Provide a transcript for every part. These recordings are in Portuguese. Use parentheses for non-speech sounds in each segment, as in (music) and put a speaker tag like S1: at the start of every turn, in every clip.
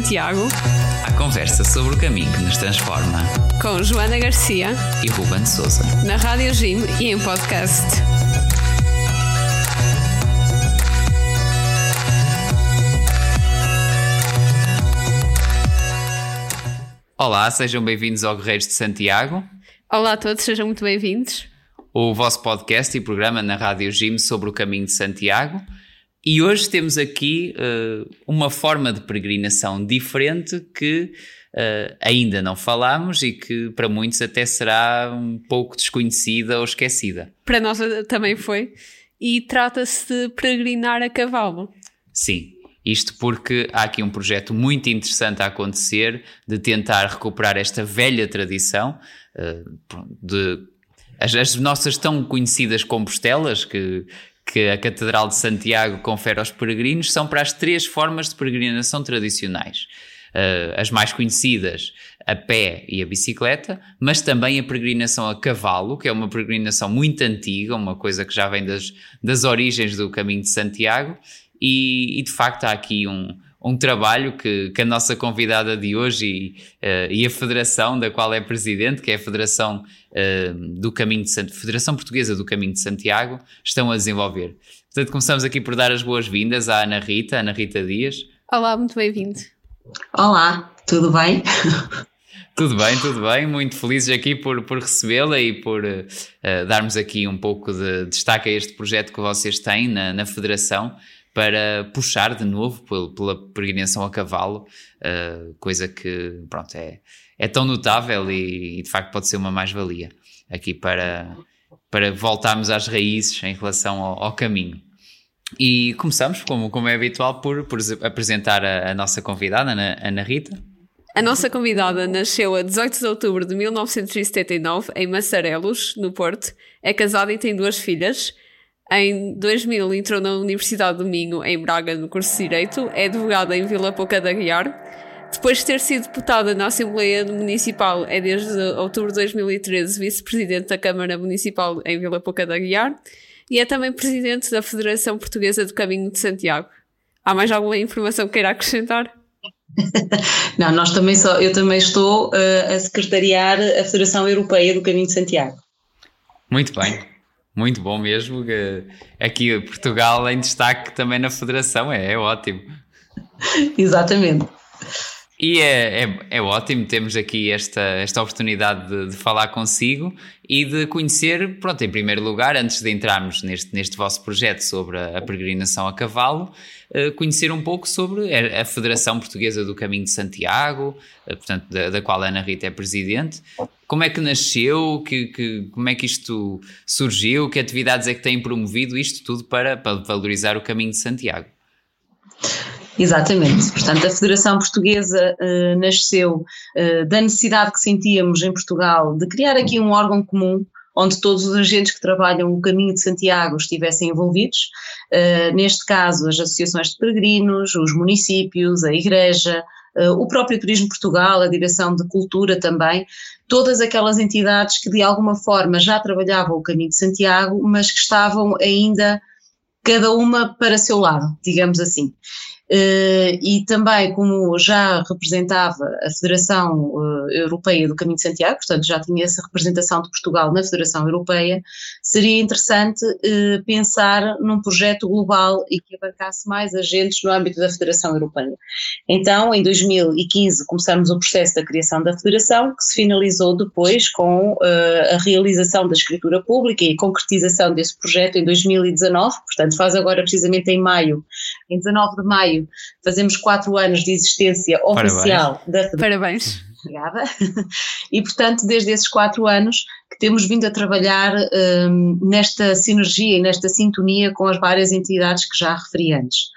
S1: Santiago.
S2: A conversa sobre o caminho que nos transforma.
S1: Com Joana Garcia
S2: e Ruben Souza.
S1: Na Rádio Jim e em podcast.
S2: Olá, sejam bem-vindos ao Guerreiros de Santiago.
S1: Olá a todos, sejam muito bem-vindos.
S2: O vosso podcast e programa na Rádio Jim sobre o caminho de Santiago. E hoje temos aqui uh, uma forma de peregrinação diferente que uh, ainda não falámos e que para muitos até será um pouco desconhecida ou esquecida.
S1: Para nós também foi. E trata-se de peregrinar a cavalo.
S2: Sim, isto porque há aqui um projeto muito interessante a acontecer de tentar recuperar esta velha tradição de as, as, nossas tão conhecidas compostelas que que a Catedral de Santiago confere aos peregrinos são para as três formas de peregrinação tradicionais. Uh, as mais conhecidas, a pé e a bicicleta, mas também a peregrinação a cavalo, que é uma peregrinação muito antiga, uma coisa que já vem das, das origens do caminho de Santiago, e, e de facto há aqui um, um trabalho que, que, a nossa convidada de hoje e, uh, e, a federação da qual é presidente, que é a Federação uh, do Caminho de Federação Portuguesa do Caminho de Santiago, estão a desenvolver. Portanto, começamos aqui por dar as boas-vindas à Ana Rita, Ana Rita Dias.
S1: Olá, muito bem-vindo.
S3: Olá, tudo bem?
S2: Tudo bem, tudo bem. Muito felizes aqui por, por recebê-la e por uh, darmos aqui um pouco de destaque a este projeto que vocês têm na, na Federação para puxar de novo pela, pela peregrinação a cavalo, uh, coisa que pronto, é, é tão notável e, e de facto pode ser uma mais-valia aqui para, para voltarmos às raízes em relação ao, ao caminho. E começamos, como, como é habitual, por, por apresentar a, a nossa convidada, Ana, Ana Rita.
S1: A nossa convidada nasceu a 18 de outubro de 1979 em Massarelos, no Porto. É casada e tem duas filhas. Em 2000 entrou na Universidade do Minho, em Braga, no curso de Direito. É advogada em Vila Pouca da Guiar. Depois de ter sido deputada na Assembleia Municipal, é desde outubro de 2013 vice-presidente da Câmara Municipal em Vila Pouca da Guiar e é também presidente da Federação Portuguesa do Caminho de Santiago. Há mais alguma informação que queira acrescentar? (laughs)
S3: Não, nós também só, eu também estou uh, a secretariar a Federação Europeia do Caminho de Santiago.
S2: Muito bem. Muito bom mesmo. Aqui Portugal em destaque também na Federação, é, é ótimo. (laughs)
S3: Exatamente.
S2: E é, é, é, ótimo termos aqui esta, esta oportunidade de, de, falar consigo e de conhecer, pronto, em primeiro lugar, antes de entrarmos neste, neste vosso projeto sobre a, a peregrinação a cavalo, uh, conhecer um pouco sobre a, Federação Portuguesa do Caminho de Santiago, uh, portanto, da, da, qual a Ana Rita é presidente. Como é que nasceu? Que, que, como é que isto surgiu? Que atividades é que têm promovido isto tudo para, para valorizar o Caminho de Santiago?
S3: Exatamente. Portanto, a Federação Portuguesa uh, nasceu uh, da necessidade que sentíamos em Portugal de criar aqui um órgão comum onde todos os agentes que trabalham o caminho de Santiago estivessem envolvidos. Uh, neste caso, as associações de peregrinos, os municípios, a Igreja, o próprio Turismo Portugal, a Direção de Cultura também, todas aquelas entidades que de alguma forma já trabalhavam o caminho de Santiago, mas que estavam ainda cada uma para seu lado, digamos assim. Uh, e também como já representava a Federação uh, Europeia do Caminho de Santiago, portanto já tinha essa representação de Portugal na Federação Europeia, seria interessante uh, pensar num projeto global e que abarcasse mais agentes no âmbito da Federação Europeia. Então, em 2015 começamos o processo da criação da Federação, que se finalizou depois com a realização da escritura pública e a concretização desse projeto em 2019, portanto faz agora precisamente em maio, em 19 de maio fazemos quatro anos de existência oficial
S1: Parabéns. da Federação. Parabéns.
S3: Obrigada. E, portanto, desde esses quatro anos que temos vindo a trabalhar um, nesta sinergia e nesta sintonia com as várias entidades que já referi antes.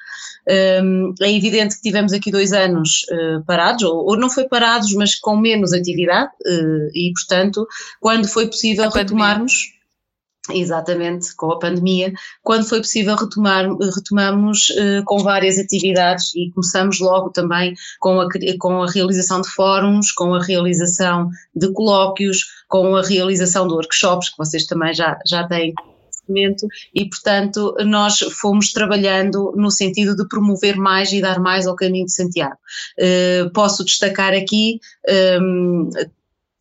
S3: Um, é evidente que tivemos aqui dois anos uh, parados, ou, ou, não foi parados, mas com menos atividade, uh, e, portanto, quando foi possível retomarmos. Exatamente, com a pandemia, quando foi possível retomar, retomamos uh, com várias atividades e começamos logo também com a, com a realização de fóruns, com a realização de colóquios, com a realização de workshops, que vocês também já, já têm momento e, portanto, nós fomos trabalhando no sentido de promover mais e dar mais ao caminho de Santiago. Uh, posso destacar aqui um,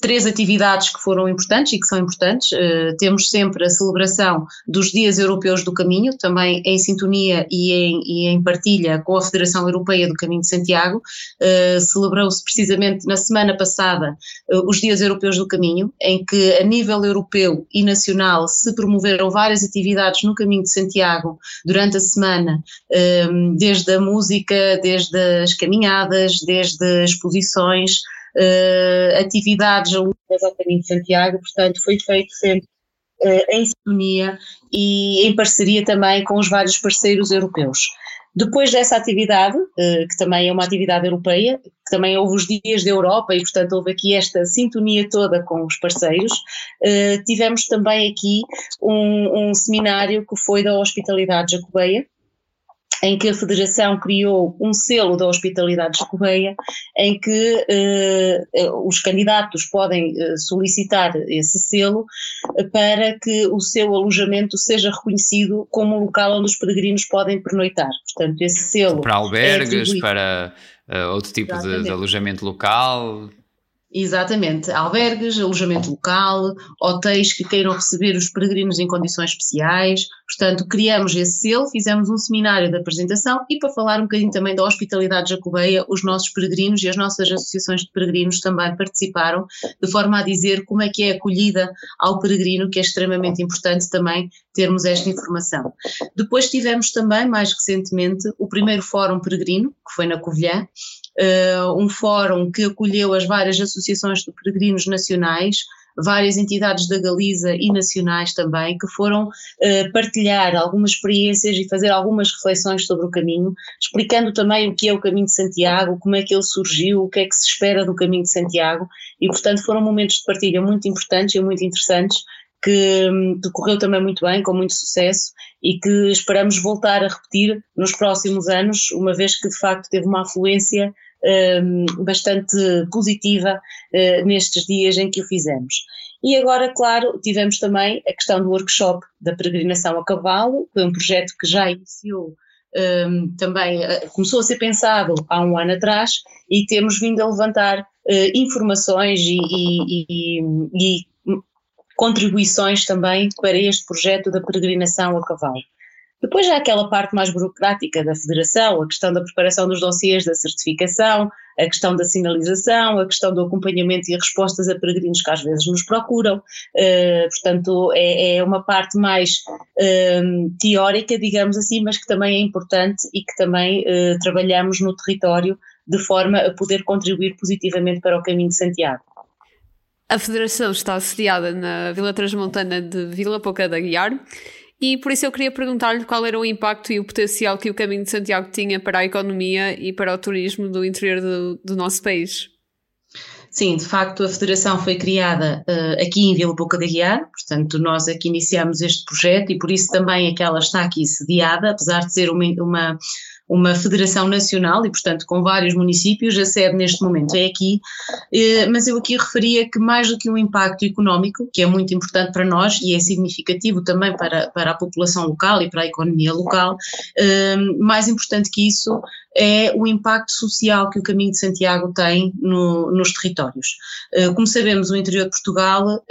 S3: três atividades que foram importantes e que são importantes. Uh, temos sempre a celebração dos Dias Europeus do Caminho, também em sintonia e em, e em partilha com a Federação Europeia do Caminho de Santiago. Uh, Celebrou-se precisamente na semana passada uh, os Dias Europeus do Caminho, em que a nível europeu e nacional se promoveram várias atividades no Caminho de Santiago durante a semana, desde a música, desde as caminhadas, desde exposições atividades alunas ao Caminho de Santiago, portanto foi feito sempre uh, em sintonia e em parceria também com os vários parceiros europeus. Depois dessa atividade, uh, que também é uma atividade europeia, que também houve os dias da Europa e, portanto, houve aqui esta sintonia toda com os parceiros, tivemos também aqui um, um seminário que foi da Hospitalidade Jacobeia, em que a Federação criou um selo da hospitalidade jacobeia, em que eh, os candidatos podem eh, solicitar esse selo para que o seu alojamento seja reconhecido como um local onde os peregrinos podem pernoitar. Portanto, esse selo.
S2: Para albergues, é para uh, outro tipo de, de alojamento local.
S3: Exatamente, albergues, alojamento local, hotéis que queiram receber os peregrinos em condições especiais. Portanto, criamos esse selo, fizemos um seminário de apresentação e para falar um bocadinho também da hospitalidade jacobeia, os nossos peregrinos e as nossas associações de peregrinos também participaram, de forma a dizer como é que é acolhida ao peregrino, que é extremamente importante também termos esta informação. Depois tivemos também, mais recentemente, o primeiro Fórum Peregrino, que foi na Covilhã, um fórum que acolheu as várias associações de peregrinos nacionais, várias entidades da Galiza e nacionais também, que foram uh, partilhar algumas experiências e fazer algumas reflexões sobre o caminho, explicando também o que é o caminho de Santiago, como é que ele surgiu, o que é que se espera do caminho de Santiago, e portanto foram momentos de partilha muito importantes e muito interessantes, que hum, decorreu também muito bem, com muito sucesso e que esperamos voltar a repetir nos próximos anos, uma vez que de facto teve uma afluência um, bastante positiva uh, nestes dias em que o fizemos. E agora, claro, tivemos também a questão do workshop da peregrinação a cavalo, foi um projeto que já iniciou um, também, uh, começou a ser pensado há um ano atrás e temos vindo a levantar uh, informações e, e, e, e contribuições também para este projeto da peregrinação a cavalo. Depois há aquela parte mais burocrática da federação, a questão da preparação dos dossiês da certificação, a questão da sinalização, a questão do acompanhamento e respostas a peregrinos que às vezes nos procuram. Uh, portanto, é, é, uma parte mais uh, teórica, digamos assim, mas que também é importante e que também uh, trabalhamos no território de forma a poder contribuir positivamente para o caminho de Santiago.
S1: A Federação está assediada na Vila Transmontana de Vila Pouca da Guiar e por isso eu queria perguntar-lhe qual era o impacto e o potencial que o Caminho de Santiago tinha para a economia e para o turismo do interior do, do nosso país.
S3: Sim, de facto a Federação foi criada uh, aqui em Vila Pouca da Guiar, portanto nós aqui iniciamos este projeto e por isso também é que ela está aqui sediada, apesar de ser uma, uma uma federação nacional e, portanto, com vários municípios, a sede neste momento é aqui, eh, mas eu aqui referia que mais do que um impacto económico, que é muito importante para nós e é significativo também para, para a população local e para a economia local, eh, mais importante que isso é o impacto social que o Caminho de Santiago tem no, nos territórios. Eh, como sabemos, o interior de Portugal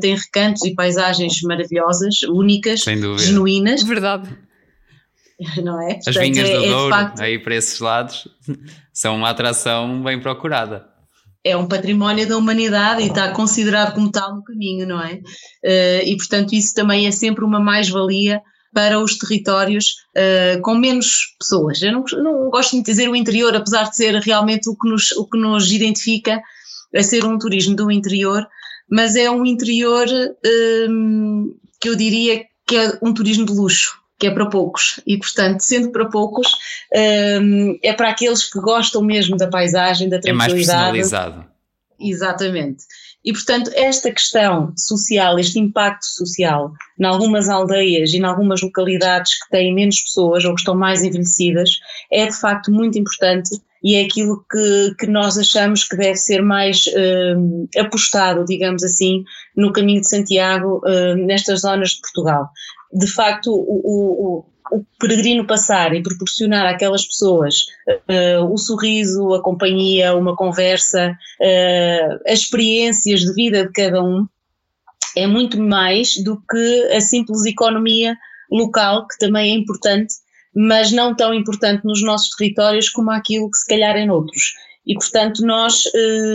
S3: tem recantos e paisagens maravilhosas, únicas, genuínas.
S1: Verdade (laughs)
S3: não é?
S2: As Portanto, vinhas é, do é Douro, facto, aí para esses lados, (laughs) são uma atração bem procurada.
S3: É um património da humanidade e está considerado como tal no caminho, não é? Uh, e portanto isso também é sempre uma mais-valia para os territórios uh, com menos pessoas. Eu não, não gosto de dizer o interior, apesar de ser realmente o que nos, o que nos identifica a ser um turismo do interior, mas é um interior um, que eu diria que é um turismo de luxo que é para poucos. E, portanto, sendo para poucos, um, é para aqueles que gostam mesmo da paisagem, da tranquilidade.
S2: É mais personalizado.
S3: Exatamente. E, portanto, esta questão social, este impacto social, em algumas aldeias e em algumas localidades que têm menos pessoas ou que estão mais envelhecidas, é de facto muito importante e é aquilo que, que nós achamos que deve ser mais uh, apostado, digamos assim, no caminho de Santiago, uh, nestas zonas de Portugal. De facto, o, o, o peregrino passar e proporcionar àquelas pessoas uh, o sorriso, a companhia, uma conversa, uh, as experiências de vida de cada um, é muito mais do que a simples economia local, que também é importante, mas não tão importante nos nossos territórios como aquilo que se calhar é noutros. E, portanto, nós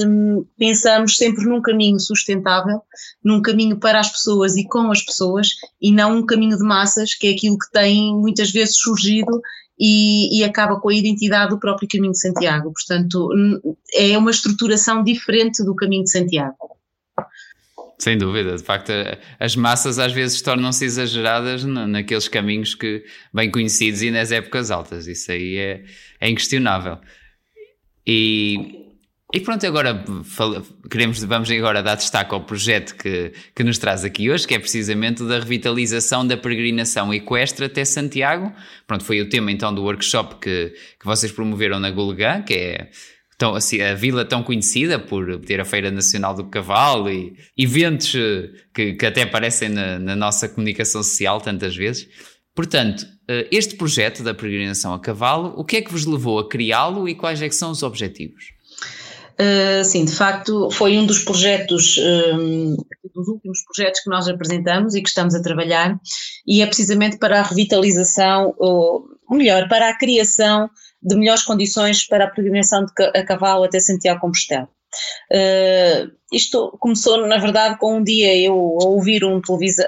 S3: hum, pensamos sempre num caminho sustentável, num caminho para as pessoas e com as pessoas, e não um caminho de massas, que é aquilo que tem muitas vezes surgido e, e, acaba com a identidade do próprio caminho de Santiago. Portanto, é uma estruturação diferente do caminho de Santiago.
S2: Sem dúvida, de facto, as massas às vezes tornam-se exageradas naqueles caminhos que bem conhecidos e nas épocas altas, isso aí é, é inquestionável. E, e pronto, agora queremos, vamos agora dar destaque ao projeto que, que nos traz aqui hoje, que é precisamente o da revitalização da peregrinação equestre até Santiago. Pronto, foi o tema então do workshop que, que vocês promoveram na Gulgã, que é tão, assim, a vila tão conhecida por ter a Feira Nacional do Cavalo e eventos que, que até aparecem na, na nossa comunicação social tantas vezes. Portanto, eh, este projeto da peregrinação a cavalo, o que é que vos levou a criá-lo e quais é que são os objetivos?
S3: Uh, sim, de facto foi um dos projetos, um, dos últimos projetos que nós apresentamos e que estamos a trabalhar e é precisamente para a revitalização, ou melhor, para a criação de melhores condições para a peregrinação de, a cavalo até Santiago Compostela. Uh, isto começou, na verdade, com um dia eu a ouvir um,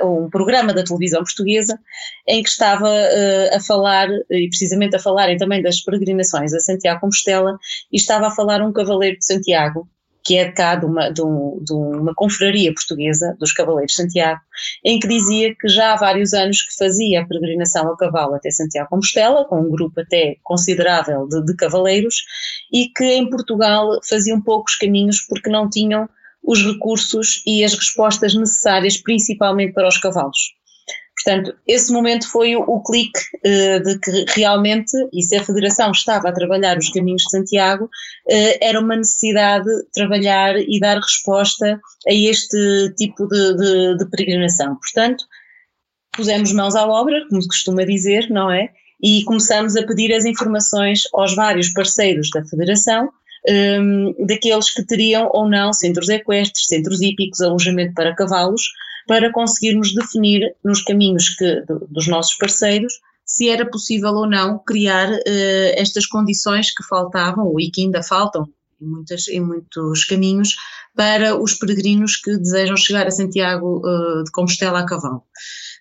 S3: um programa da televisão portuguesa em que estava uh, a falar, e precisamente a falarem também das peregrinações a Santiago Compostela, e estava a falar um cavaleiro de Santiago, que é cá de uma, de, um, de uma confraria portuguesa, dos Cavaleiros de Santiago, em que dizia que já há vários anos que fazia a peregrinação a cavalo até Santiago Compostela, com um grupo até considerável de, de cavaleiros, e que em Portugal faziam poucos caminhos porque não tinham os recursos e as respostas necessárias, principalmente para os cavalos. Portanto, esse momento foi o, o clique uh, de que realmente, e se a Federação estava a trabalhar os caminhos de Santiago, uh, era uma necessidade trabalhar e dar resposta a este tipo de, de, de peregrinação. Portanto, pusemos mãos à obra, como se costuma dizer, não é? E começamos a pedir as informações aos vários parceiros da Federação, um, daqueles que teriam ou não centros equestres, centros hípicos, alojamento para cavalos, para conseguirmos definir nos caminhos que, dos nossos parceiros se era possível ou não criar uh, estas condições que faltavam e que ainda faltam em, muitas, em muitos caminhos para os peregrinos que desejam chegar a Santiago uh, de Compostela a cavalo.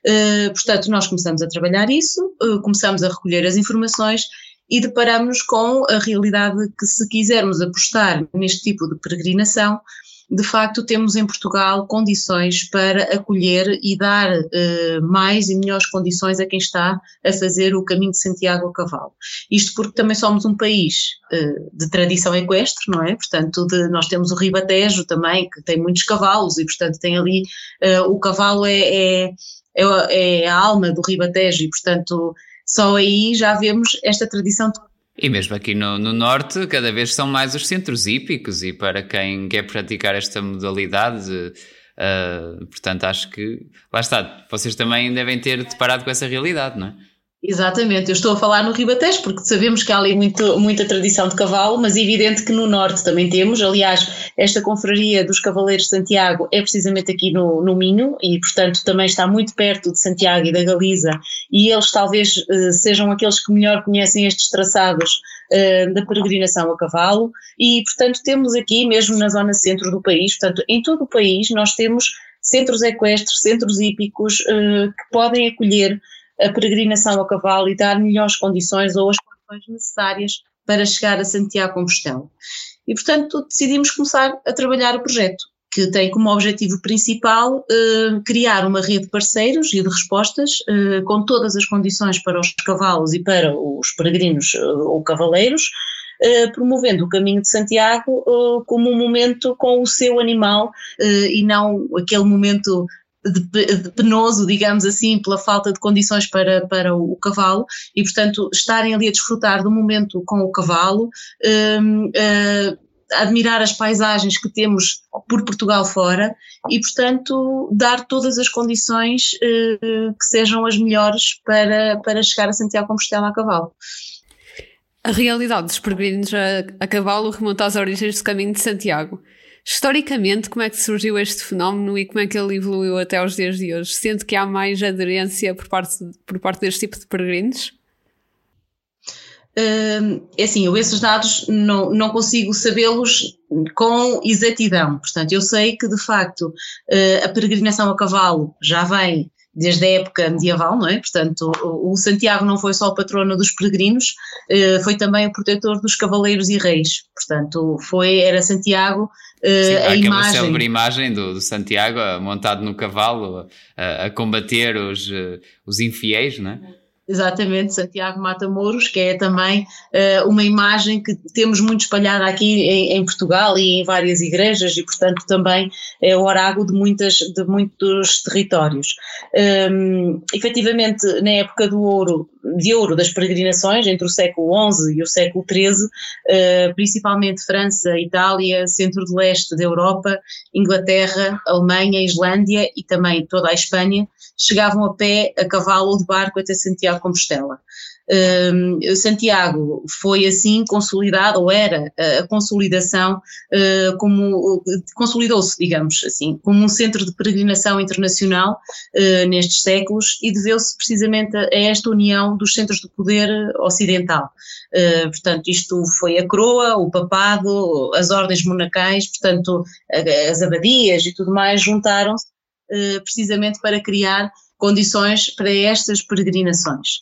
S3: Uh, portanto, nós começamos a trabalhar isso, começamos a recolher as informações e deparamos com a realidade que se quisermos apostar neste tipo de peregrinação, de facto temos em Portugal condições para acolher e dar uh, mais e melhores condições a quem está a fazer o caminho de Santiago a cavalo. Isto porque também somos um país uh, de tradição equestre, não é? Portanto, de, nós temos o Ribatejo também, que tem muitos cavalos e, portanto, tem ali, uh, o cavalo é, é, é, é a alma do Ribatejo e, portanto, só aí já vemos esta tradição
S2: e mesmo aqui no, no, Norte, cada vez são mais os centros hípicos, e para quem quer praticar esta modalidade, uh, portanto, acho que lá está, vocês também devem ter deparado com essa realidade, não é?
S3: Exatamente, eu estou a falar no Ribatejo porque sabemos que há ali muito, muita tradição de cavalo, mas é evidente que no Norte também temos. Aliás, esta confraria dos Cavaleiros de Santiago é precisamente aqui no, no Minho e, portanto, também está muito perto de Santiago e da Galiza e eles talvez uh, sejam aqueles que melhor conhecem estes traçados uh, da peregrinação a cavalo e, portanto, temos aqui, mesmo na zona centro do país, portanto, em todo o país nós temos centros equestres, centros hípicos uh, que podem acolher a peregrinação a cavalo e dar melhores condições ou as condições necessárias para chegar a Santiago Compostela. E, portanto, decidimos começar a trabalhar o projeto, que tem como objetivo principal eh, criar uma rede de parceiros e de respostas eh, com todas as condições para os cavalos e para os peregrinos eh, ou cavaleiros, eh, promovendo o caminho de Santiago eh, como um momento com o seu animal eh, e não aquele momento de, penoso, digamos assim, pela falta de condições para, para o, cavalo e, portanto, estarem ali a desfrutar do momento com o cavalo, um, uh, admirar as paisagens que temos por Portugal fora e, portanto, dar todas as condições uh, que sejam as melhores para, para chegar a Santiago Compostela a cavalo.
S1: A realidade dos peregrinos a, a cavalo remonta às origens do caminho de Santiago. Historicamente, como é que surgiu este fenómeno e como é que ele evoluiu até aos dias de hoje? Sente que há mais aderência por parte, por parte deste tipo de peregrinos?
S3: é assim, eu esses dados não, não consigo sabê-los com exatidão. Portanto, eu sei que de facto uh, a peregrinação a cavalo já vem desde a época medieval, não é? Portanto, o, o Santiago não foi só o patrono dos peregrinos, uh, foi também o protetor dos cavaleiros e reis. Portanto, foi, era Santiago uh, Sim, a imagem.
S2: célebre imagem do, do Santiago montado no cavalo a, a combater os, os infiéis, não é?
S3: Exatamente, Santiago Matamoros, que é também uh, uma imagem que temos muito espalhada aqui em, em, Portugal e em várias igrejas e, portanto, também é o oráculo de, muitas, de muitos territórios. Um, ehm, efetivamente, na época do ouro, de ouro das peregrinações, entre o século XI e o século XIII, uh, principalmente França, Itália, centro de leste da Europa, Inglaterra, Alemanha, Islândia e também toda a Espanha, chegavam a pé, a cavalo ou de barco até Santiago de Compostela. Santiago foi assim consolidado, ou era a consolidação, uh, como consolidou-se, digamos assim, como um centro de peregrinação internacional uh, nestes séculos e deveu-se precisamente a, esta união dos centros de poder ocidental. Uh, portanto, isto foi a coroa, o papado, as ordens monacais, portanto, as abadias e tudo mais juntaram-se precisamente para criar condições para estas peregrinações.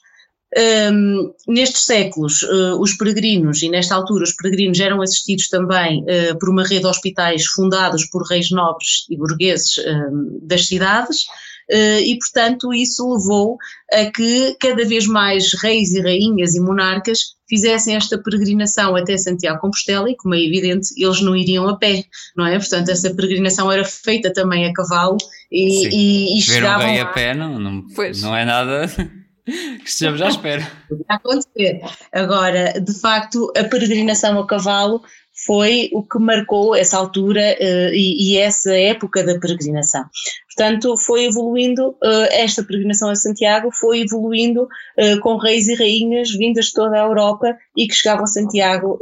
S3: Um, nestes séculos, uh, os peregrinos, e nesta altura os peregrinos eram assistidos também uh, por uma rede de hospitais fundados por reis nobres e burgueses uh, das cidades, eh, e portanto isso levou a que cada vez mais reis e rainhas e monarcas fizessem esta peregrinação até Santiago Compostela e, como é evidente, eles não iriam a pé, não é? Portanto, essa peregrinação era feita também a cavalo e, e, e chegavam
S2: um rei a pé não, não, não é nada que estejamos à espera.
S3: acontecer. Agora, de facto, a peregrinação a cavalo foi o que marcou essa altura uh, e, e, essa época da peregrinação. Portanto, foi evoluindo, uh, esta peregrinação a Santiago foi evoluindo uh, com reis e rainhas vindas de toda a Europa e que chegavam a Santiago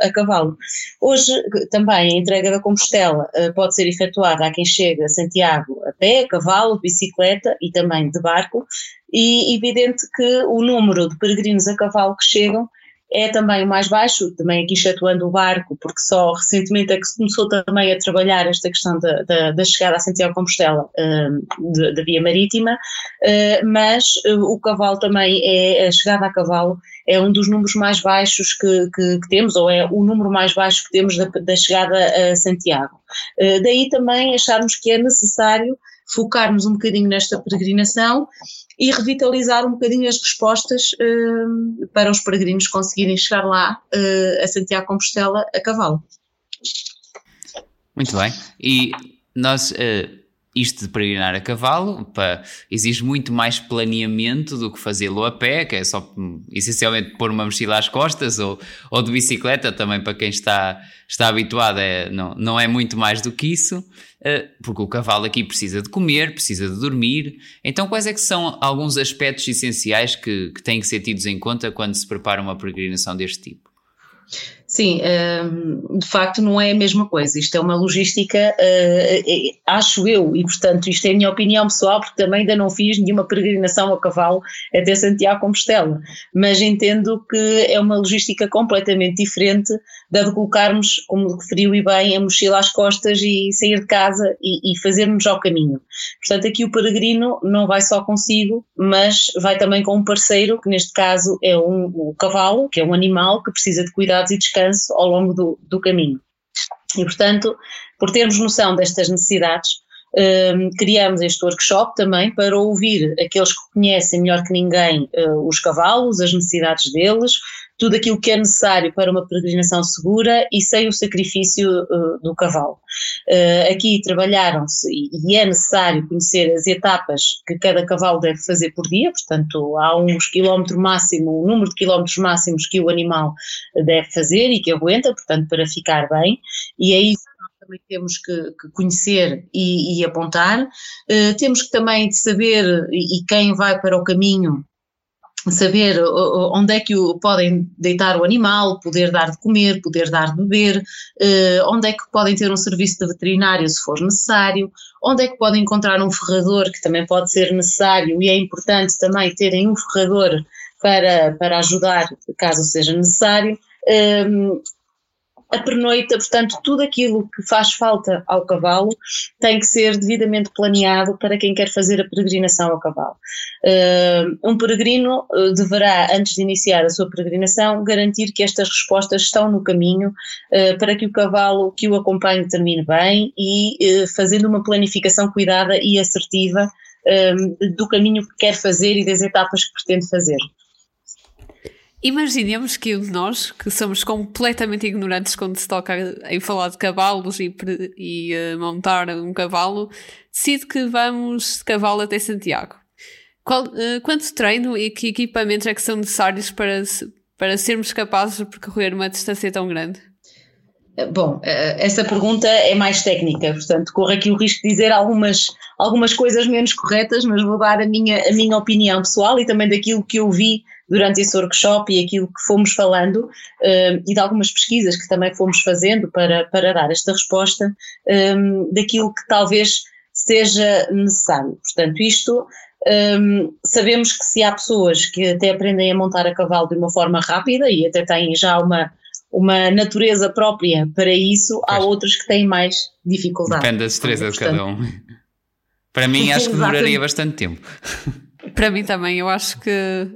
S3: a cavalo. Hoje, também, a entrega da Compostela pode ser efetuada a quem chega a Santiago a pé, a cavalo, bicicleta e também de barco, e evidente que o número de peregrinos a cavalo que chegam é também o mais baixo, também aqui excetuando o barco, porque só recentemente é que se começou também a trabalhar esta questão da, da, da chegada a Santiago Compostela uh, da via marítima, uh, mas uh, o cavalo também é, a chegada a cavalo é um dos números mais baixos que, que, que temos, ou é o número mais baixo que temos da, da chegada a Santiago. daí também acharmos que é necessário focarmos um bocadinho nesta peregrinação e revitalizar um bocadinho as respostas uh, para os peregrinos conseguirem chegar lá uh, a Santiago Compostela a cavalo.
S2: Muito bem. E nós, uh, isto de peregrinar a cavalo, para, exige muito mais planeamento do que fazê-lo a pé, que é só essencialmente pôr uma mochila às costas, ou, ou de bicicleta, também para quem está, está habituado, é, não, não é muito mais do que isso. Eh, porque o cavalo aqui precisa de comer, precisa de dormir. Então, quais é que são alguns aspectos essenciais que, que têm que ser tidos em conta quando se prepara uma peregrinação deste tipo?
S3: Sim, hum, de facto não é a mesma coisa. Isto é uma logística, eh, eh, acho eu, e portanto isto é a minha opinião pessoal, porque também ainda não fiz nenhuma peregrinação a cavalo até Santiago Compostela, mas entendo que é uma logística completamente diferente da de colocarmos, como referiu e bem, a mochila às costas e sair de casa e, e fazermos ao caminho. Portanto, aqui o peregrino não vai só consigo, mas vai também com um parceiro, que neste caso é um, um cavalo, que é um animal que precisa de e descanso ao longo do, do caminho. E, portanto, por termos noção destas necessidades, um, criamos este workshop também para ouvir aqueles que conhecem melhor que ninguém uh, os cavalos, as necessidades deles, tudo aquilo que é necessário para uma peregrinação segura e sem o sacrifício uh, do cavalo. Uh, aqui trabalharam-se e é necessário conhecer as etapas que cada cavalo deve fazer por dia, portanto há uns quilómetros máximo, um número de quilómetros máximos que o animal deve fazer e que aguenta, portanto para ficar bem, e é isso também temos que, que conhecer e, e apontar. Uh, temos que também saber, e, e quem vai para o caminho, saber onde é que o, podem deitar o animal, poder dar de comer, poder dar de beber, uh, onde é que podem ter um serviço de veterinário se for necessário, onde é que podem encontrar um ferrador que também pode ser necessário e é importante também terem um ferrador para, para ajudar caso seja necessário. Um, a pernoita, portanto, tudo aquilo que faz falta ao cavalo tem que ser devidamente planeado para quem quer fazer a peregrinação ao cavalo. Uh, um peregrino uh, deverá, antes de iniciar a sua peregrinação, garantir que estas respostas estão no caminho uh, para que o cavalo que o acompanhe termine bem e fazendo uma planificação cuidada e assertiva do caminho que quer fazer e das etapas que pretende fazer.
S1: Imaginemos que um de nós, que somos completamente ignorantes quando se toca em falar de cavalos e, e uh, montar um cavalo, decide que vamos de cavalo até Santiago. Qual, uh, quanto treino e que equipamentos é que são necessários para, para sermos capazes de percorrer uma distância tão grande?
S3: Bom, eh, essa pergunta é mais técnica, portanto, corro aqui o risco de dizer algumas, algumas coisas menos corretas, mas vou dar a minha, a minha opinião pessoal e também daquilo que eu vi durante esse workshop e aquilo que fomos falando uh, e de algumas pesquisas que também fomos fazendo para, para dar esta resposta daquilo que talvez seja necessário. Portanto, isto um, sabemos que se há pessoas que até aprendem a montar a cavalo de uma forma rápida e até têm já uma, uma natureza própria para isso, há outros que têm mais dificuldade.
S2: Depende da destreza de cada um. Para mim, acho que demoraria bastante tempo.
S1: Para mim também, eu acho que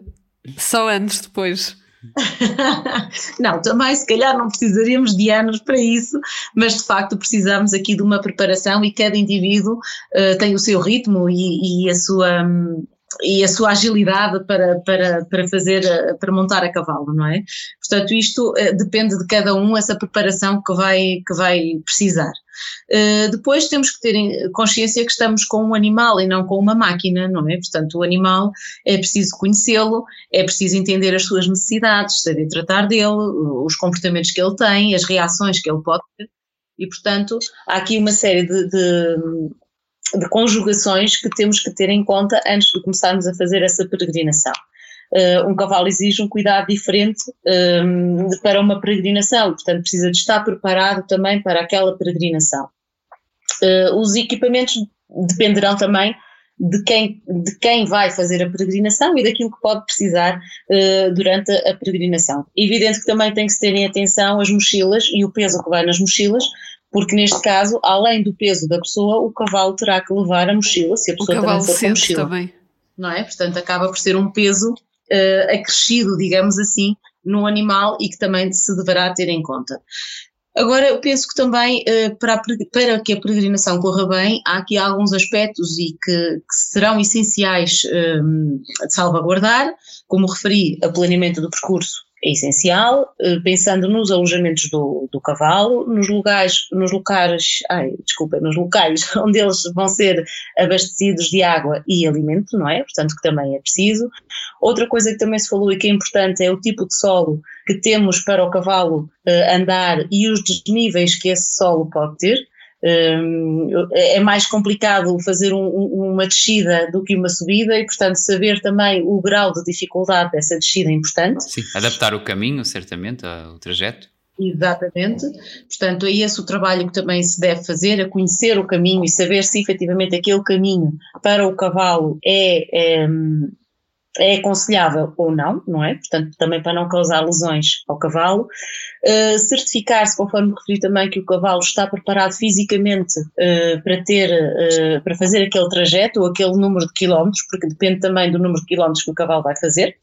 S1: só anos depois. (laughs)
S3: não, também se calhar não precisaríamos de anos para isso, mas de facto precisamos aqui de uma preparação e cada indivíduo uh, tem o seu ritmo e, e a sua. Um, e a sua agilidade para, para, para fazer, eh, para montar a cavalo, não é? Portanto, isto uh, depende de cada um, essa preparação que vai, que vai precisar. Uh, depois temos que ter consciência que estamos com um animal e não com uma máquina, não é? Portanto, o animal é preciso conhecê-lo, é preciso entender as suas necessidades, saber tratar dele, os comportamentos que ele tem, as reações que ele pode ter, e portanto há aqui uma série de, de de conjugações que temos que ter em conta antes de começarmos a fazer essa peregrinação. Uh, um cavalo exige um cuidado diferente um, para uma peregrinação, portanto precisa de estar preparado também para aquela peregrinação. Uh, os equipamentos dependerão também de quem, de quem vai fazer a peregrinação e daquilo que pode precisar uh, durante a peregrinação. Evidente que também tem que se ter em atenção as mochilas e o peso que vai nas mochilas, porque neste caso, além do peso da pessoa, o cavalo terá que levar a mochila, se a pessoa
S1: o também
S3: for
S1: com mochila. Também.
S3: Não é? Portanto, acaba por ser um peso uh, acrescido, digamos assim, no animal e que também se deverá ter em conta. Agora, eu penso que também uh, para, para, que a peregrinação corra bem, há aqui alguns aspectos e que, que serão essenciais um, eh, de salvaguardar, como referi, a planeamento do percurso é essencial, eh, pensando nos alojamentos do, do cavalo, nos lugares, nos locais, ai, desculpa, nos locais (laughs) onde eles vão ser abastecidos de água e alimento, não é? Portanto, que também é preciso. Outra coisa que também se falou e que é importante é o tipo de solo que temos para o cavalo uh, andar e os desníveis que esse solo pode ter. É, é mais complicado fazer um, uma descida do que uma subida e, portanto, saber também o grau de dificuldade dessa descida é importante.
S2: Sim, adaptar o caminho, certamente, ao trajeto.
S3: Exatamente. Portanto, é esse o trabalho que também se deve fazer, a conhecer o caminho e saber se efetivamente aquele caminho para o cavalo é, é, é aconselhável ou não, não é? Portanto, também para não causar lesões ao cavalo. Uh, Certificar-se, conforme referi também, que o cavalo está preparado fisicamente uh, para ter, uh, para fazer aquele trajeto ou aquele número de quilómetros, porque depende também do número de quilómetros que o cavalo vai fazer.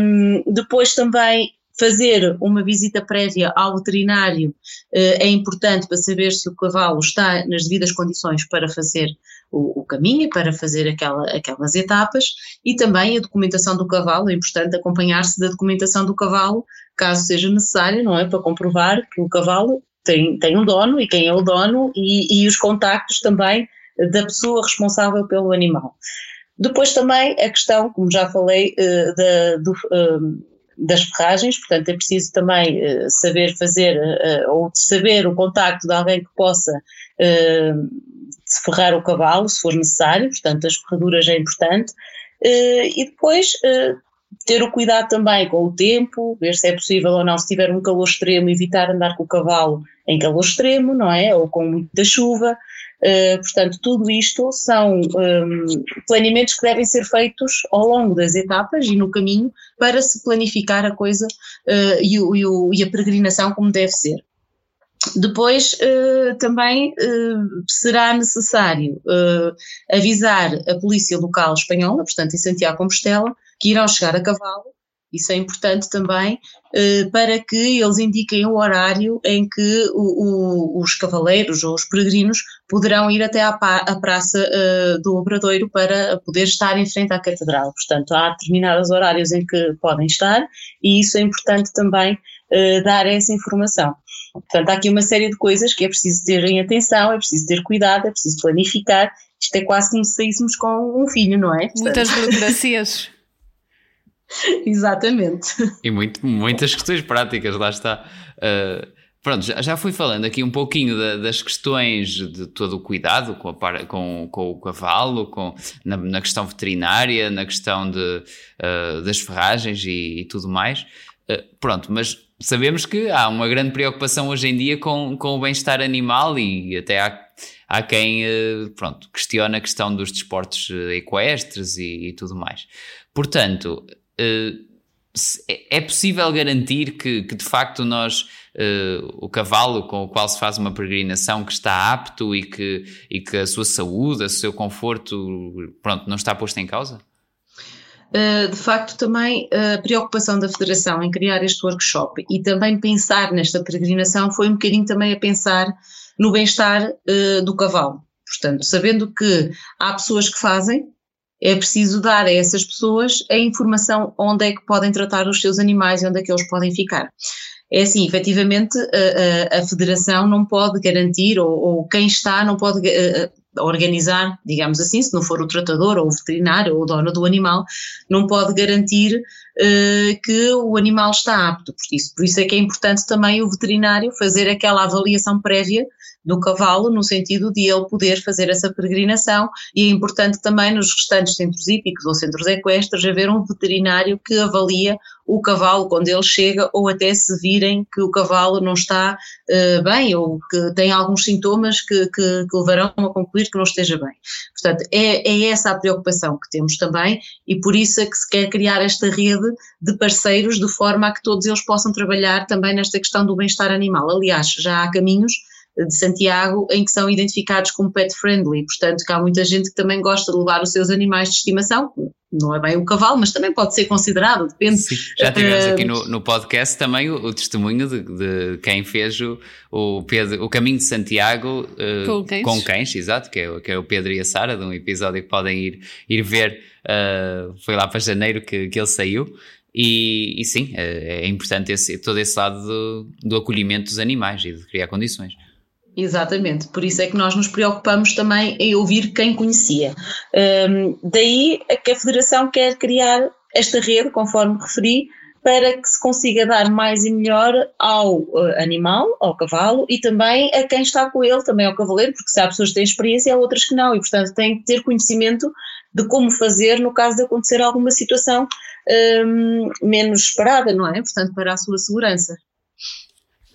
S3: Um, depois também fazer uma visita prévia ao veterinário é importante para saber se o cavalo está nas devidas condições para fazer o, o caminho para fazer aquela, aquelas etapas e também a documentação do cavalo, é importante acompanhar-se da documentação do cavalo, caso seja necessário, não é? Para comprovar que o cavalo tem, tem um dono e quem é o dono e, e os contactos também da pessoa responsável pelo animal. Depois também a questão, como já falei, uh, da, do, uh, das ferragens, portanto é preciso também uh, saber fazer uh, ou saber o contacto de alguém que possa ferrar o cavalo, se for necessário, portanto as ferraduras é importante, e depois ter o cuidado também com o tempo, ver se é possível ou não, se tiver um calor extremo, evitar andar com o cavalo em calor extremo, não é? Ou com muita chuva. Uh, portanto, tudo isto são um, planeamentos que devem ser feitos ao longo das etapas e no caminho para se planificar a coisa uh, e, o, e, a peregrinação como deve ser. Depois uh, também será necessário avisar a polícia local espanhola, portanto em Santiago Compostela, que irão chegar a cavalo isso é importante também eh, para que eles indiquem o horário em que o, o, os cavaleiros ou os peregrinos poderão ir até à, à praça eh, do Obradoiro para poder estar em frente à catedral. Portanto, há determinados horários em que podem estar e isso é importante também eh, dar essa informação. Portanto, há aqui uma série de coisas que é preciso ter em atenção, é preciso ter cuidado, é preciso planificar. Isto é quase como se saíssemos com um filho, não é?
S1: Portanto, Muitas burocracias. (laughs) (laughs)
S3: Exatamente.
S2: E muito, muitas questões práticas, lá está. Uh, pronto, já, já fui falando aqui um pouquinho da, das questões de todo o cuidado com, a, com, com o cavalo, com, na, na, questão veterinária, na questão de, uh, das ferragens e, e tudo mais. Uh, pronto, mas sabemos que há uma grande preocupação hoje em dia com, com o bem-estar animal e até há, há quem pronto, questiona a questão dos desportos equestres e, e tudo mais. Portanto, é possível garantir que, que de facto nós, uh, o cavalo com o qual se faz uma peregrinação, que está apto e que, e que a sua saúde, o seu conforto, pronto, não está posto em causa?
S3: Uh, de facto, também a preocupação da Federação em criar este workshop e também pensar nesta peregrinação foi um bocadinho também a pensar no bem-estar uh, do cavalo. Portanto, sabendo que há pessoas que fazem, é preciso dar a essas pessoas a informação onde é que podem tratar os seus animais e onde é que eles podem ficar. É assim, efetivamente, a, a, a Federação não pode garantir, ou, ou, quem está não pode uh, organizar, digamos assim, se não for o tratador ou o veterinário ou o dono do animal, não pode garantir uh, que o animal está apto. Por isso, por isso é que é importante também o veterinário fazer aquela avaliação prévia do cavalo, no sentido de ele poder fazer essa peregrinação, e é importante também nos restantes centros hípicos ou centros equestres haver um veterinário que avalia o cavalo quando ele chega, ou até se virem que o cavalo não está uh, bem ou que tem alguns sintomas que, que, que, levarão a concluir que não esteja bem. Portanto, é, é essa a preocupação que temos também, e por isso é que se quer criar esta rede de parceiros de forma a que todos eles possam trabalhar também nesta questão do bem-estar animal. Aliás, já há caminhos de Santiago em que são identificados como pet friendly, portanto que há muita gente que também gosta de levar os seus animais de estimação, não é bem o cavalo, mas também pode ser considerado, depende. Sim,
S2: já tivemos uh, aqui no, no podcast também o, o testemunho de, de, quem fez o, o, Pedro, o caminho de Santiago uh, com, cães. com cães, exato, que é, que é o Pedro e a Sara, de um episódio que podem ir, ir ver, uh, foi lá para janeiro que, que ele saiu. E, e sim, é, é importante esse, todo esse lado do, do acolhimento dos animais e de criar condições.
S3: Exatamente, por isso é que nós nos preocupamos também em ouvir quem conhecia. Um, daí é que a Federação quer criar esta rede, conforme referi, para que se consiga dar mais e melhor ao uh, animal, ao cavalo e também a quem está com ele, também ao cavaleiro, porque se há pessoas que têm experiência, há outras que não, e portanto têm que ter conhecimento de como fazer no caso de acontecer alguma situação um, menos esperada, não é? Portanto, para a sua segurança.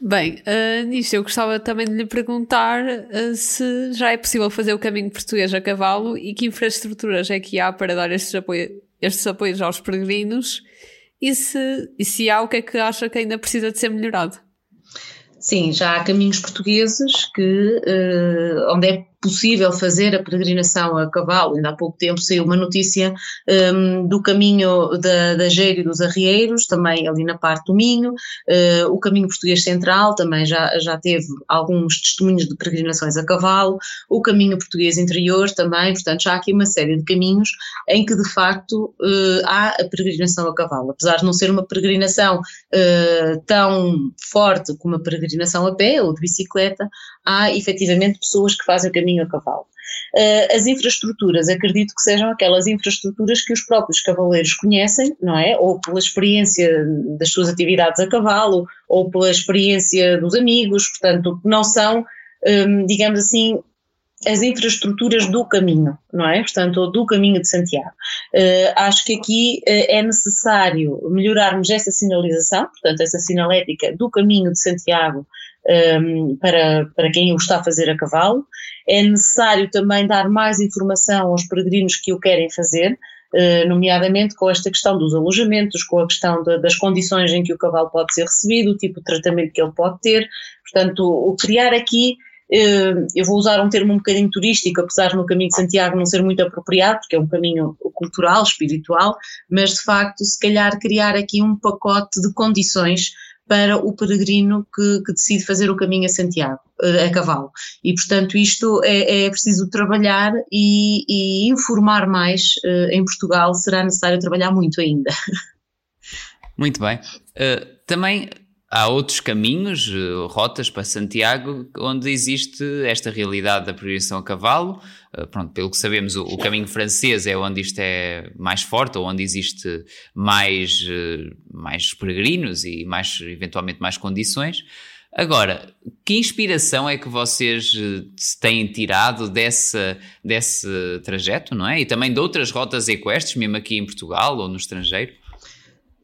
S1: Bem, uh, nisto eu gostava também de lhe perguntar uh, se já é possível fazer o caminho português a cavalo e que infraestruturas é que há para dar estes, apoio, estes apoios aos peregrinos e se, e se há, o que é que acha que ainda precisa de ser melhorado?
S3: Sim, já há caminhos portugueses que, uh, onde é possível fazer a peregrinação a cavalo. Ainda há pouco tempo saiu uma notícia um, do caminho da, da Gêrio dos Arrieiros, também ali na parte do Minho, uh, o caminho português central também já, já teve alguns testemunhos de peregrinações a cavalo, o caminho português interior também, portanto já há aqui uma série de caminhos em que de facto uh, há a peregrinação a cavalo, apesar de não ser uma peregrinação uh, tão forte como a peregrinação a pé ou de bicicleta, há efetivamente pessoas que fazem o caminho a cavalo. Uh, as infraestruturas, acredito que sejam aquelas infraestruturas que os próprios cavaleiros conhecem, não é? Ou pela experiência das suas atividades a cavalo, ou pela experiência dos amigos, portanto, não são, um, digamos assim, as infraestruturas do caminho, não é? Portanto, do caminho de Santiago. Uh, acho que aqui uh, é necessário melhorarmos essa sinalização, portanto, essa sinalética do caminho de Santiago um, para, para quem o está a fazer a cavalo. É necessário também dar mais informação aos peregrinos que o querem fazer, uh, nomeadamente com esta questão dos alojamentos, com a questão de, das condições em que o cavalo pode ser recebido, o tipo de tratamento que ele pode ter. Portanto, o criar aqui eu vou usar um termo um bocadinho turístico, apesar de no caminho de Santiago não ser muito apropriado, porque é um caminho cultural, espiritual, mas de facto, se calhar criar aqui um pacote de condições para o peregrino que, que, decide fazer o caminho a Santiago, eh, a cavalo. E, portanto, isto é, é preciso trabalhar e, e, informar mais. Eh, em Portugal será necessário trabalhar muito ainda. (laughs)
S2: Muito bem. Uh, também há outros caminhos, uh, rotas para Santiago, onde existe esta realidade da peregrinação a cavalo. Uh, pronto, pelo que sabemos, o, caminho francês é onde isto é mais forte, ou onde existe mais, uh, mais peregrinos e mais, eventualmente mais condições. Agora, que inspiração é que vocês têm tirado dessa, desse trajeto, não é? E também de outras rotas equestres, mesmo aqui em Portugal ou no estrangeiro?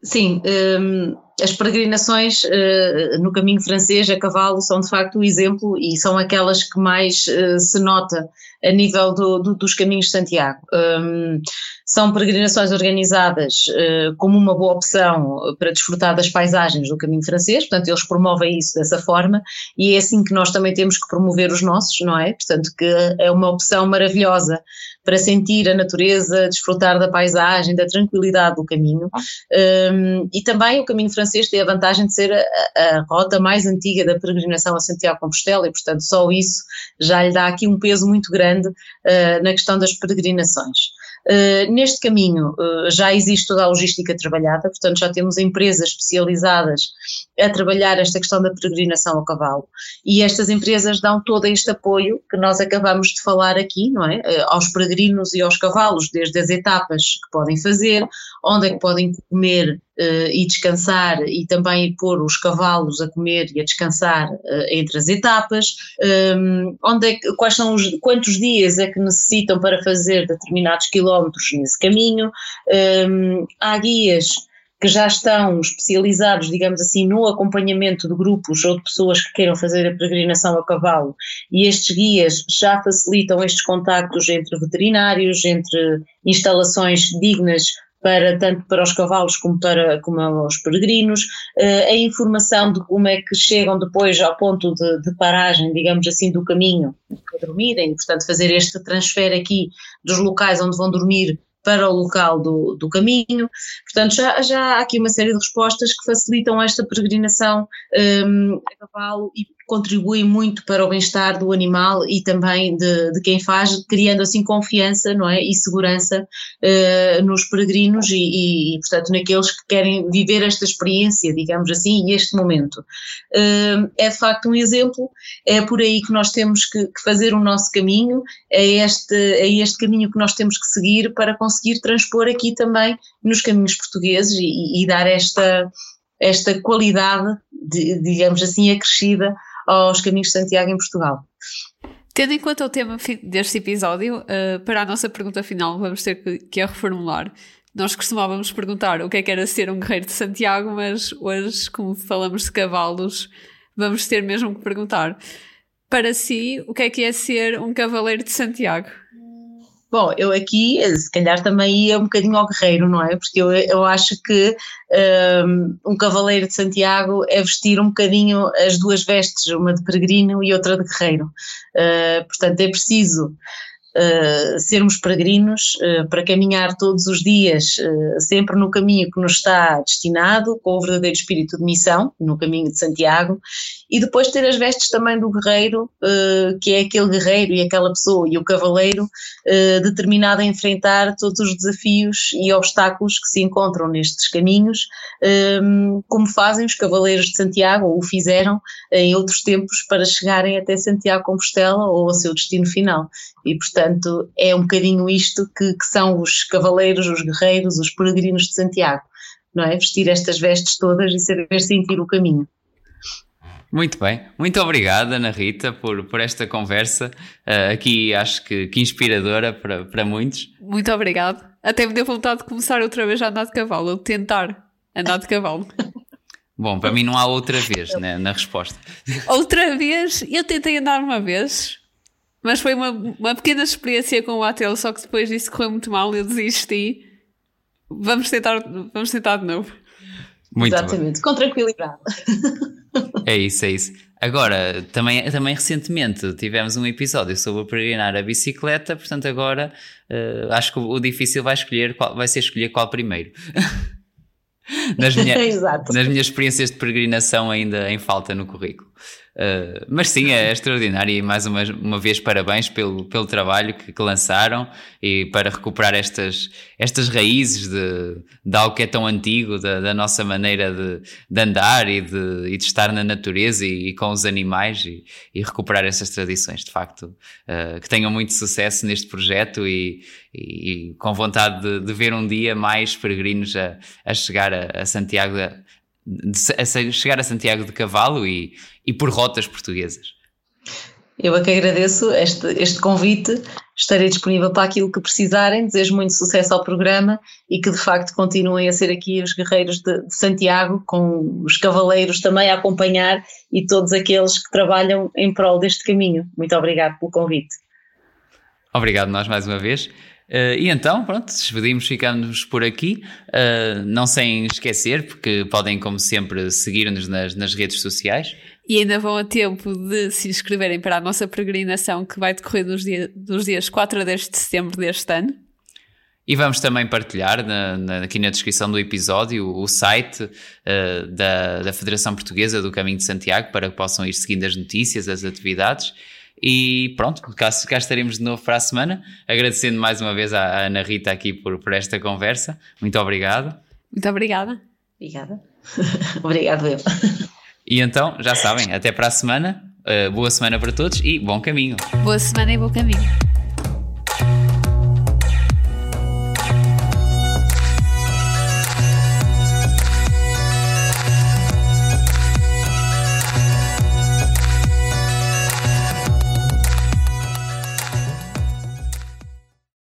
S3: Sim, um, as peregrinações uh, no caminho francês a cavalo são de facto o exemplo e são aquelas que mais uh, se nota a nível do, do, dos caminhos de Santiago. Um, são peregrinações organizadas uh, como uma boa opção para desfrutar das paisagens do caminho francês, portanto eles promovem isso dessa forma e é assim que nós também temos que promover os nossos, não é? Portanto que é uma opção maravilhosa para sentir a natureza, desfrutar da paisagem, da tranquilidade do caminho. Um, e também o caminho francês tem a vantagem de ser a, a rota mais antiga da peregrinação a Santiago Compostela e, portanto, só isso já lhe dá aqui um peso muito grande uh, na questão das peregrinações. Uh, neste caminho uh, já existe toda a logística trabalhada, portanto já temos empresas especializadas a trabalhar esta questão da peregrinação ao cavalo e estas empresas dão todo este apoio que nós acabamos de falar aqui, não é? Uh, aos peregrinos e aos cavalos, desde as etapas que podem fazer, onde é que podem comer e descansar e também pôr os cavalos a comer e a descansar entre as etapas, um, onde é que, quais são os, quantos dias é que necessitam para fazer determinados quilómetros nesse caminho. Um, há guias que já estão especializados, digamos assim, no acompanhamento de grupos ou de pessoas que queiram fazer a peregrinação a cavalo, e estes guias já facilitam estes contactos entre veterinários, entre instalações dignas para tanto para os cavalos como para como os peregrinos, uh, a informação de como é que chegam depois ao ponto de, de, paragem, digamos assim, do caminho para dormirem, portanto fazer este transfer aqui dos locais onde vão dormir para o local do, do caminho. Portanto, já, já há aqui uma série de respostas que facilitam esta peregrinação um, a cavalo e contribui muito para o bem-estar do animal e também de, de, quem faz, criando assim confiança não é? e segurança uh, nos peregrinos e, e, portanto, naqueles que querem viver esta experiência, digamos assim, e este momento. Uh, é de facto um exemplo, é por aí que nós temos que, que, fazer o nosso caminho, é este, é este caminho que nós temos que seguir para conseguir transpor aqui também nos caminhos portugueses e, e dar esta, esta qualidade, de, digamos assim, acrescida aos caminhos de Santiago em Portugal.
S1: Tendo em conta o tema deste episódio, uh, para a nossa pergunta final vamos ter que a reformular. Nós costumávamos perguntar o que é que era ser um guerreiro de Santiago, mas hoje, como falamos de cavalos, vamos ter mesmo que perguntar para si o que é que é ser um cavaleiro de Santiago.
S3: Bom, eu aqui, se calhar também ia um bocadinho ao guerreiro, não é? Porque eu, eu acho que um, um cavaleiro de Santiago é vestir um bocadinho as duas vestes, uma de peregrino e outra de guerreiro. Uh, portanto, é preciso uh, sermos peregrinos, uh, para caminhar todos os dias, uh, sempre no caminho que nos está destinado, com o verdadeiro espírito de missão, no caminho de Santiago, e depois ter as vestes também do guerreiro, que é aquele guerreiro e aquela pessoa, e o cavaleiro, determinado a enfrentar todos os desafios e obstáculos que se encontram nestes caminhos, como fazem os cavaleiros de Santiago, ou o fizeram em outros tempos, para chegarem até Santiago Compostela ou ao seu destino final. E, portanto, é um bocadinho isto que, que são os cavaleiros, os guerreiros, os peregrinos de Santiago, não é? Vestir estas vestes todas e saber sentir o caminho.
S2: Muito bem, muito obrigada Ana Rita por, por esta conversa, uh, aqui acho que, que inspiradora para, para muitos.
S1: Muito obrigado, até me deu vontade de começar outra vez a andar de cavalo, ou tentar andar de cavalo. (laughs)
S2: Bom, para mim não há outra vez né, na resposta.
S1: Outra vez, eu tentei andar uma vez, mas foi uma, uma pequena experiência com o Atel, só que depois disso correu muito mal, eu desisti. Vamos tentar, vamos tentar de novo.
S3: Muito Exatamente, bom. com tranquilidade. (laughs)
S2: É isso, é isso. Agora, também, também recentemente tivemos um episódio sobre peregrinar a bicicleta, portanto agora uh, acho que o difícil vai, escolher qual, vai ser escolher qual primeiro. (laughs) nas, minha, (laughs) nas minhas experiências de peregrinação ainda em falta no currículo. Uh, mas sim, é extraordinário e mais uma, uma vez parabéns pelo, pelo trabalho que, que lançaram e para recuperar estas, estas raízes de, de algo que é tão antigo, da, da nossa maneira de, de andar e de, e de estar na natureza e, e com os animais e, e, recuperar essas tradições, de facto. Uh, que tenham muito sucesso neste projeto e, com vontade de, de, ver um dia mais peregrinos a, a chegar a, a Santiago a chegar a Santiago de cavalo e, e por rotas portuguesas.
S3: Eu é que agradeço este, este convite, estarei disponível para aquilo que precisarem, desejo muito sucesso ao programa e que de facto continuem a ser aqui os guerreiros de, de Santiago, com os cavaleiros também a acompanhar e todos aqueles que trabalham em prol deste caminho. Muito obrigado pelo convite.
S2: Obrigado nós mais uma vez. Uh, e então, pronto, despedimos, ficamos por aqui. Uh, não sem esquecer, porque podem, como sempre, seguir-nos nas, nas redes sociais.
S1: E ainda vão a tempo de se inscreverem para a nossa peregrinação que vai decorrer nos, dia, dos dias 4 a 10 de setembro deste ano.
S2: E vamos também partilhar na, na, aqui na descrição do episódio o, o site uh, da, da Federação Portuguesa do Caminho de Santiago para que possam ir seguindo as notícias, as atividades. E pronto, cá, cá estaremos de novo para a semana. Agradecendo mais uma vez à Ana Rita aqui por, por esta conversa. Muito obrigado.
S1: Muito obrigada.
S3: Obrigada. (laughs) Obrigado, eu.
S2: E então, já sabem, até para a semana. Uh, boa semana para todos e bom caminho.
S1: Boa semana e bom caminho.